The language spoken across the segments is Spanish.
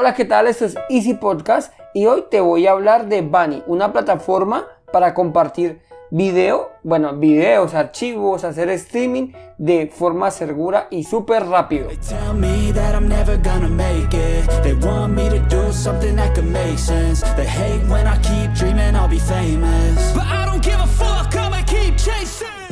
Hola, ¿qué tal? Esto es Easy Podcast y hoy te voy a hablar de Bunny, una plataforma para compartir video, bueno, videos, archivos, hacer streaming de forma segura y súper rápido.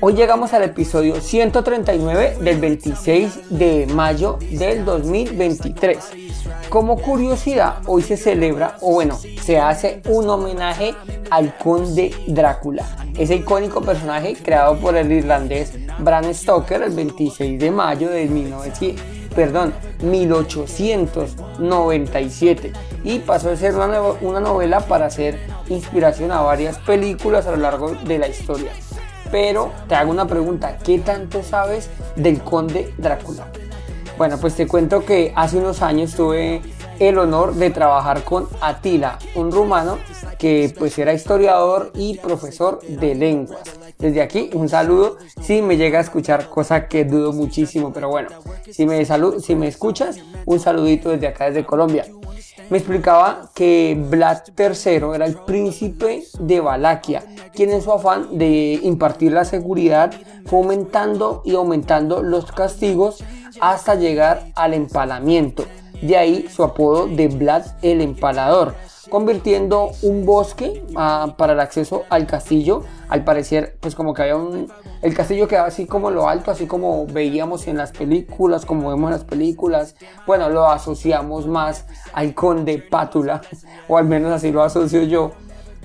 Hoy llegamos al episodio 139 del 26 de mayo del 2023. Como curiosidad, hoy se celebra, o bueno, se hace un homenaje al conde Drácula, ese icónico personaje creado por el irlandés Bram Stoker el 26 de mayo de 1900 perdón, 1897 y pasó a ser una, novela para hacer inspiración a varias películas a lo largo de la historia. Pero te hago una pregunta, ¿qué tanto sabes del conde Drácula? Bueno, pues te cuento que hace unos años tuve el honor de trabajar con Atila, un rumano que pues era historiador y profesor de lenguas. Desde aquí un saludo si me llega a escuchar, cosa que dudo muchísimo, pero bueno, si me, si me escuchas, un saludito desde acá, desde Colombia me explicaba que Vlad III era el príncipe de Valaquia, quien en su afán de impartir la seguridad fue aumentando y aumentando los castigos hasta llegar al empalamiento. De ahí su apodo de Vlad el Empalador, convirtiendo un bosque ah, para el acceso al castillo. Al parecer, pues como que había un... El castillo quedaba así como lo alto, así como veíamos en las películas, como vemos en las películas. Bueno, lo asociamos más al conde Pátula, o al menos así lo asocio yo.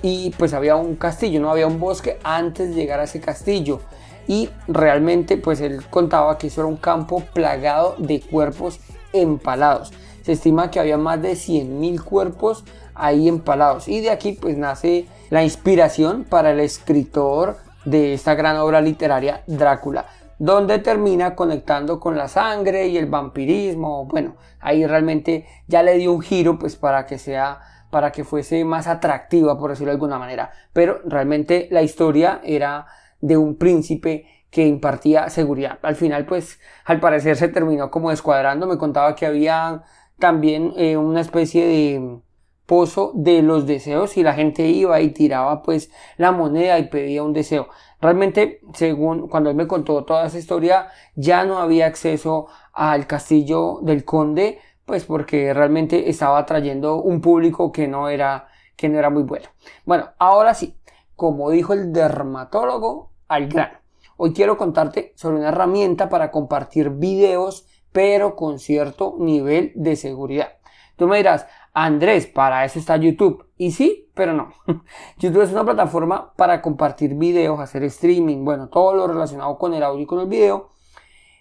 Y pues había un castillo, no había un bosque antes de llegar a ese castillo. Y realmente, pues él contaba que eso era un campo plagado de cuerpos empalados. Se estima que había más de 100.000 cuerpos ahí empalados. Y de aquí pues nace la inspiración para el escritor de esta gran obra literaria Drácula, donde termina conectando con la sangre y el vampirismo. Bueno, ahí realmente ya le dio un giro pues para que sea para que fuese más atractiva por decirlo de alguna manera, pero realmente la historia era de un príncipe que impartía seguridad. Al final, pues, al parecer se terminó como descuadrando. Me contaba que había también eh, una especie de pozo de los deseos y la gente iba y tiraba pues la moneda y pedía un deseo. Realmente, según cuando él me contó toda esa historia, ya no había acceso al castillo del conde, pues porque realmente estaba atrayendo un público que no era que no era muy bueno. Bueno, ahora sí, como dijo el dermatólogo, al grano. Hoy quiero contarte sobre una herramienta para compartir videos pero con cierto nivel de seguridad. Tú me dirás, Andrés, para eso está YouTube. Y sí, pero no. YouTube es una plataforma para compartir videos, hacer streaming, bueno, todo lo relacionado con el audio y con el video.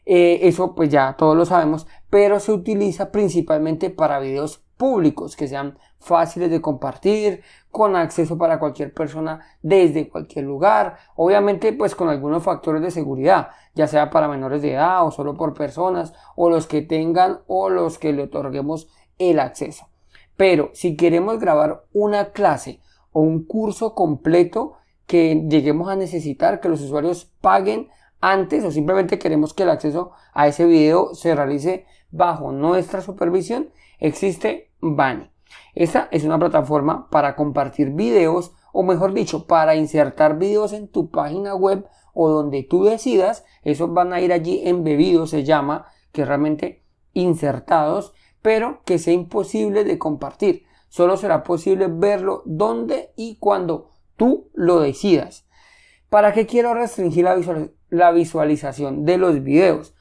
Eh, eso pues ya todos lo sabemos, pero se utiliza principalmente para videos públicos que sean fáciles de compartir, con acceso para cualquier persona desde cualquier lugar, obviamente pues con algunos factores de seguridad, ya sea para menores de edad o solo por personas o los que tengan o los que le otorguemos el acceso. Pero si queremos grabar una clase o un curso completo que lleguemos a necesitar que los usuarios paguen antes o simplemente queremos que el acceso a ese video se realice bajo nuestra supervisión, existe Bani. Esta es una plataforma para compartir videos o mejor dicho, para insertar videos en tu página web o donde tú decidas, esos van a ir allí embebidos, se llama, que realmente insertados, pero que sea imposible de compartir. Solo será posible verlo donde y cuando tú lo decidas. ¿Para qué quiero restringir la, visualización de los videos?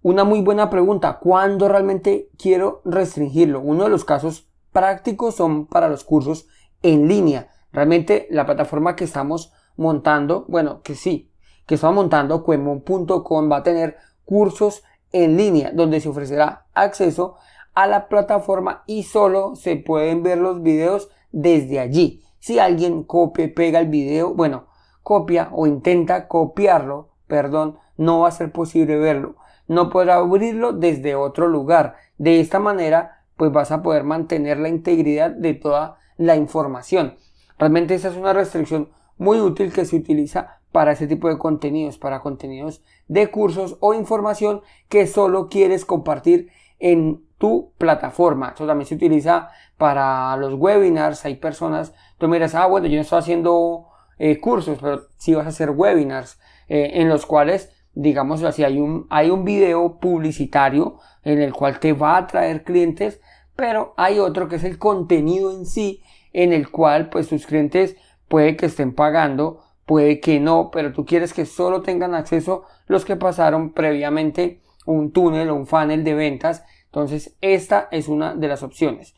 Una muy buena pregunta, ¿cuándo realmente quiero restringirlo? Uno de los casos prácticos son para los cursos en línea. Realmente la plataforma que estamos montando, bueno, que sí, que estamos montando, cuemon.com va a tener cursos en línea donde se ofrecerá acceso a la plataforma y solo se pueden ver los videos desde allí. Si alguien copia, pega el video, bueno, copia o intenta copiarlo, perdón, no va a ser posible verlo. No podrá abrirlo desde otro lugar. De esta manera, pues vas a poder mantener la integridad de toda la información. Realmente esa es una restricción muy útil que se utiliza para ese tipo de contenidos, para contenidos de cursos o información que solo quieres compartir en tu plataforma. Eso también se utiliza para los webinars. Hay personas, tú miras, ah, bueno, yo no estoy haciendo eh, cursos, pero sí vas a hacer webinars eh, en los cuales, digamos así, hay un, hay un video publicitario en el cual te va a traer clientes, pero hay otro que es el contenido en sí, en el cual pues tus clientes puede que estén pagando, puede que no, pero tú quieres que solo tengan acceso los que pasaron previamente un túnel o un funnel de ventas. Entonces, esta es una de las opciones.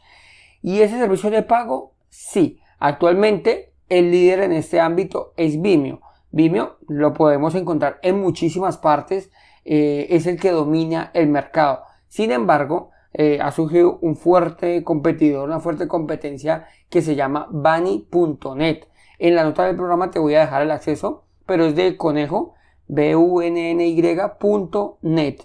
¿Y ese servicio de pago? Sí. Actualmente, el líder en este ámbito es Vimeo. Vimeo lo podemos encontrar en muchísimas partes. Eh, es el que domina el mercado. Sin embargo, eh, ha surgido un fuerte competidor, una fuerte competencia que se llama Bunny.net. En la nota del programa te voy a dejar el acceso, pero es de conejo, b u n n y.net,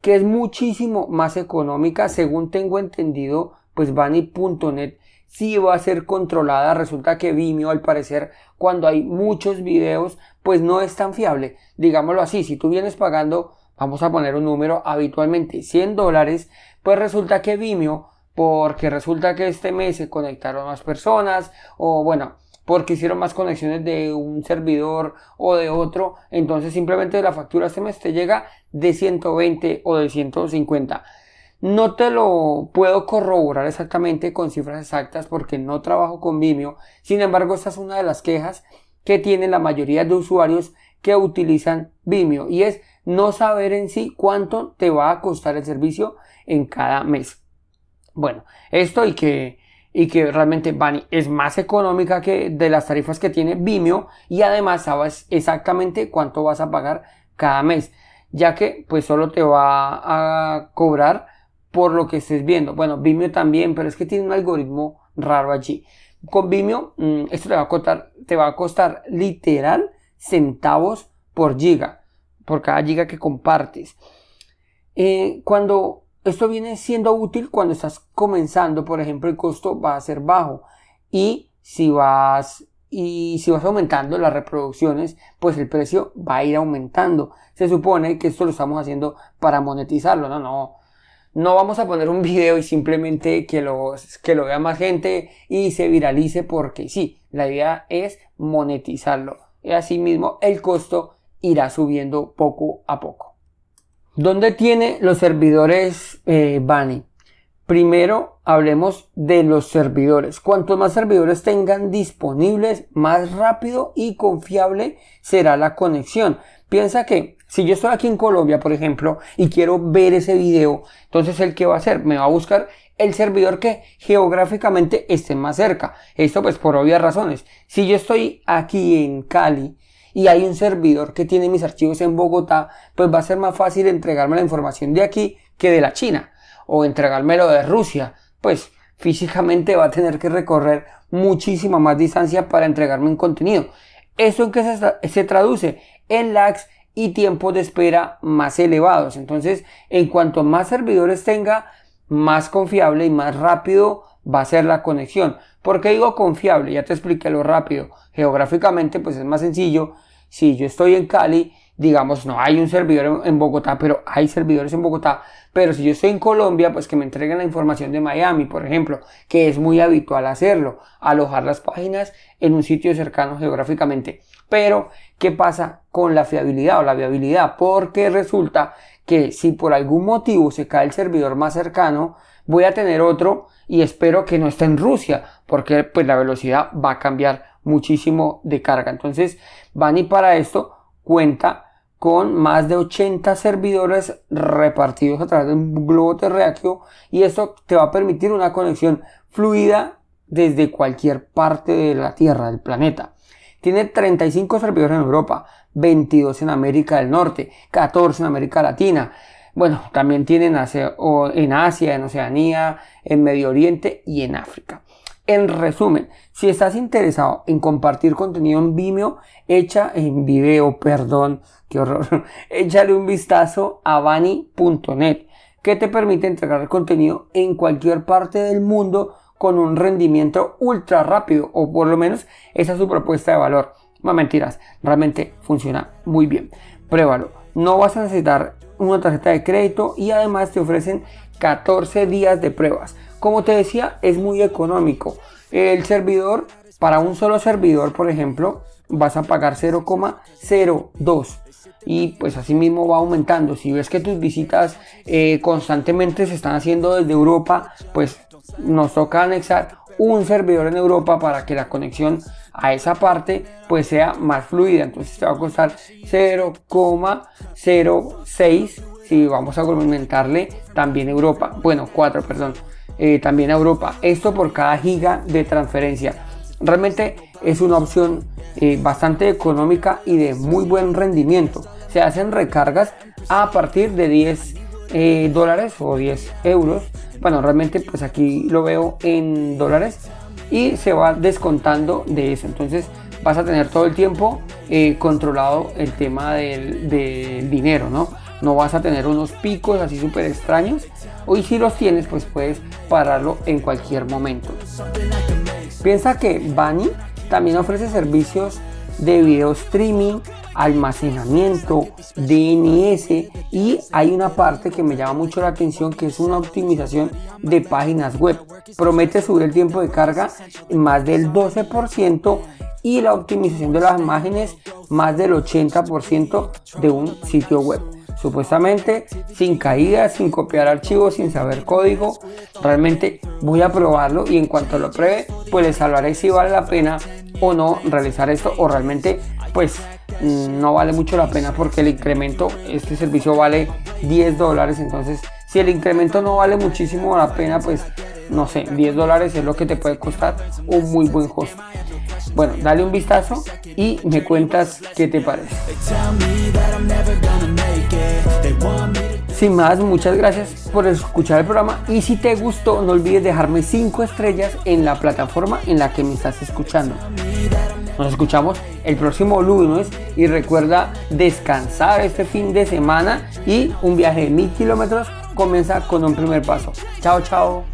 que es muchísimo más económica, según tengo entendido, pues Bunny.net sí va a ser controlada. Resulta que Vimeo, al parecer, cuando hay muchos videos, pues no es tan fiable. Digámoslo así, si tú vienes pagando, vamos a poner un número habitualmente 100 dólares, pues resulta que Vimeo, porque resulta que este mes se conectaron más personas, o bueno, porque hicieron más conexiones de un servidor o de otro, entonces simplemente la factura este mes te llega de 120 o de 150. No te lo puedo corroborar exactamente con cifras exactas porque no trabajo con Vimeo. Sin embargo, esta es una de las quejas que tienen la mayoría de usuarios que utilizan Vimeo y es no saber en sí cuánto te va a costar el servicio en cada mes. Bueno, esto y que y que realmente Bunny es más económica que de las tarifas que tiene Vimeo y además sabes exactamente cuánto vas a pagar cada mes, ya que pues solo te va a cobrar por lo que estés viendo. Bueno, Vimeo también, pero es que tiene un algoritmo raro allí. Con Vimeo mm, esto te va a costar, te va a costar literal centavos por giga, por cada giga que compartes. Eh, cuando esto viene siendo útil cuando estás comenzando, por ejemplo, el costo va a ser bajo y si vas y si vas aumentando las reproducciones, pues el precio va a ir aumentando. Se supone que esto lo estamos haciendo para monetizarlo, no, no. No vamos a poner un video y simplemente que lo, que lo vea más gente y se viralice porque sí, la idea es monetizarlo. Y asimismo el costo irá subiendo poco a poco. ¿Dónde tiene los servidores eh, Bunny? Primero hablemos de los servidores. Cuanto más servidores tengan disponibles, más rápido y confiable será la conexión. Piensa que si yo estoy aquí en Colombia, por ejemplo, y quiero ver ese video, entonces el que va a hacer me va a buscar el servidor que geográficamente esté más cerca. Esto pues por obvias razones. Si yo estoy aquí en Cali y hay un servidor que tiene mis archivos en Bogotá, pues va a ser más fácil entregarme la información de aquí que de la China o entregármelo de Rusia. Pues físicamente va a tener que recorrer muchísima más distancia para entregarme un contenido. ¿Eso en qué se, se traduce? En lags y tiempos de espera más elevados. Entonces, en cuanto más servidores tenga, más confiable y más rápido va a ser la conexión. ¿Por qué digo confiable? Ya te expliqué lo rápido. Geográficamente, pues es más sencillo si yo estoy en Cali, digamos, no hay un servidor en, Bogotá, pero hay servidores en Bogotá. Pero si yo estoy en Colombia, pues que me entreguen la información de Miami, por ejemplo, que es muy habitual hacerlo, alojar las páginas en un sitio cercano geográficamente. Pero, ¿qué pasa con la fiabilidad o la viabilidad? Porque resulta que si por algún motivo se cae el servidor más cercano, voy a tener otro y espero que no esté en Rusia, porque pues la velocidad va a cambiar muchísimo de carga. Entonces, Bani para esto cuenta con más de 80 servidores repartidos a través de un globo terráqueo y esto te va a permitir una conexión fluida desde cualquier parte de la Tierra, del planeta. Tiene 35 servidores en Europa, 22 en América del Norte, 14 en América Latina. Bueno, también tienen en Asia, en Oceanía, en Medio Oriente y en África. En resumen, si estás interesado en compartir contenido en Vimeo, echa en video, perdón, qué horror, échale un vistazo a bani.net que te permite entregar contenido en cualquier parte del mundo con un rendimiento ultra rápido o por lo menos esa es su propuesta de valor. No mentiras, realmente funciona muy bien. Pruébalo. No vas a necesitar una tarjeta de crédito y además te ofrecen 14 días de pruebas. Como te decía, es muy económico. El servidor, para un solo servidor, por ejemplo, vas a pagar 0,02 y pues así mismo va aumentando. Si ves que tus visitas eh, constantemente se están haciendo desde Europa, pues nos toca anexar un servidor en Europa para que la conexión a esa parte pues sea más fluida. Entonces te va a costar 0,06 si vamos a aumentarle también Europa. Bueno, 4, perdón. Eh, también a Europa. Esto por cada giga de transferencia. Realmente es una opción eh, bastante económica y de muy buen rendimiento. Se hacen recargas a partir de 10 eh, dólares o 10 euros. Bueno, realmente pues aquí lo veo en dólares y se va descontando de eso. Entonces vas a tener todo el tiempo controlado el tema del, del dinero, ¿no? No vas a tener unos picos así súper extraños. O si los tienes, pues puedes pararlo en cualquier momento. Piensa que Bunny también ofrece servicios de video streaming, almacenamiento, DNS y hay una parte que me llama mucho la atención que es una optimización de páginas web. Promete subir el tiempo de carga más del 12% y la optimización de las imágenes más del 80% de un sitio web supuestamente sin caídas, sin copiar archivos, sin saber código. Realmente voy a probarlo y en cuanto lo pruebe, pues les hablaré si vale la pena o no realizar esto o realmente pues mm, no vale mucho la pena porque el incremento, este servicio vale 10 dólares, entonces si el incremento no vale muchísimo la pena, pues no sé, 10 dólares es lo que te puede costar un muy buen host. Bueno, dale un vistazo y me cuentas qué te parece. Sin más, muchas gracias por escuchar el programa y si te gustó no olvides dejarme 5 estrellas en la plataforma en la que me estás escuchando. Nos escuchamos el próximo lunes y recuerda descansar este fin de semana y un viaje de mil kilómetros comienza con un primer paso. Chao, chao.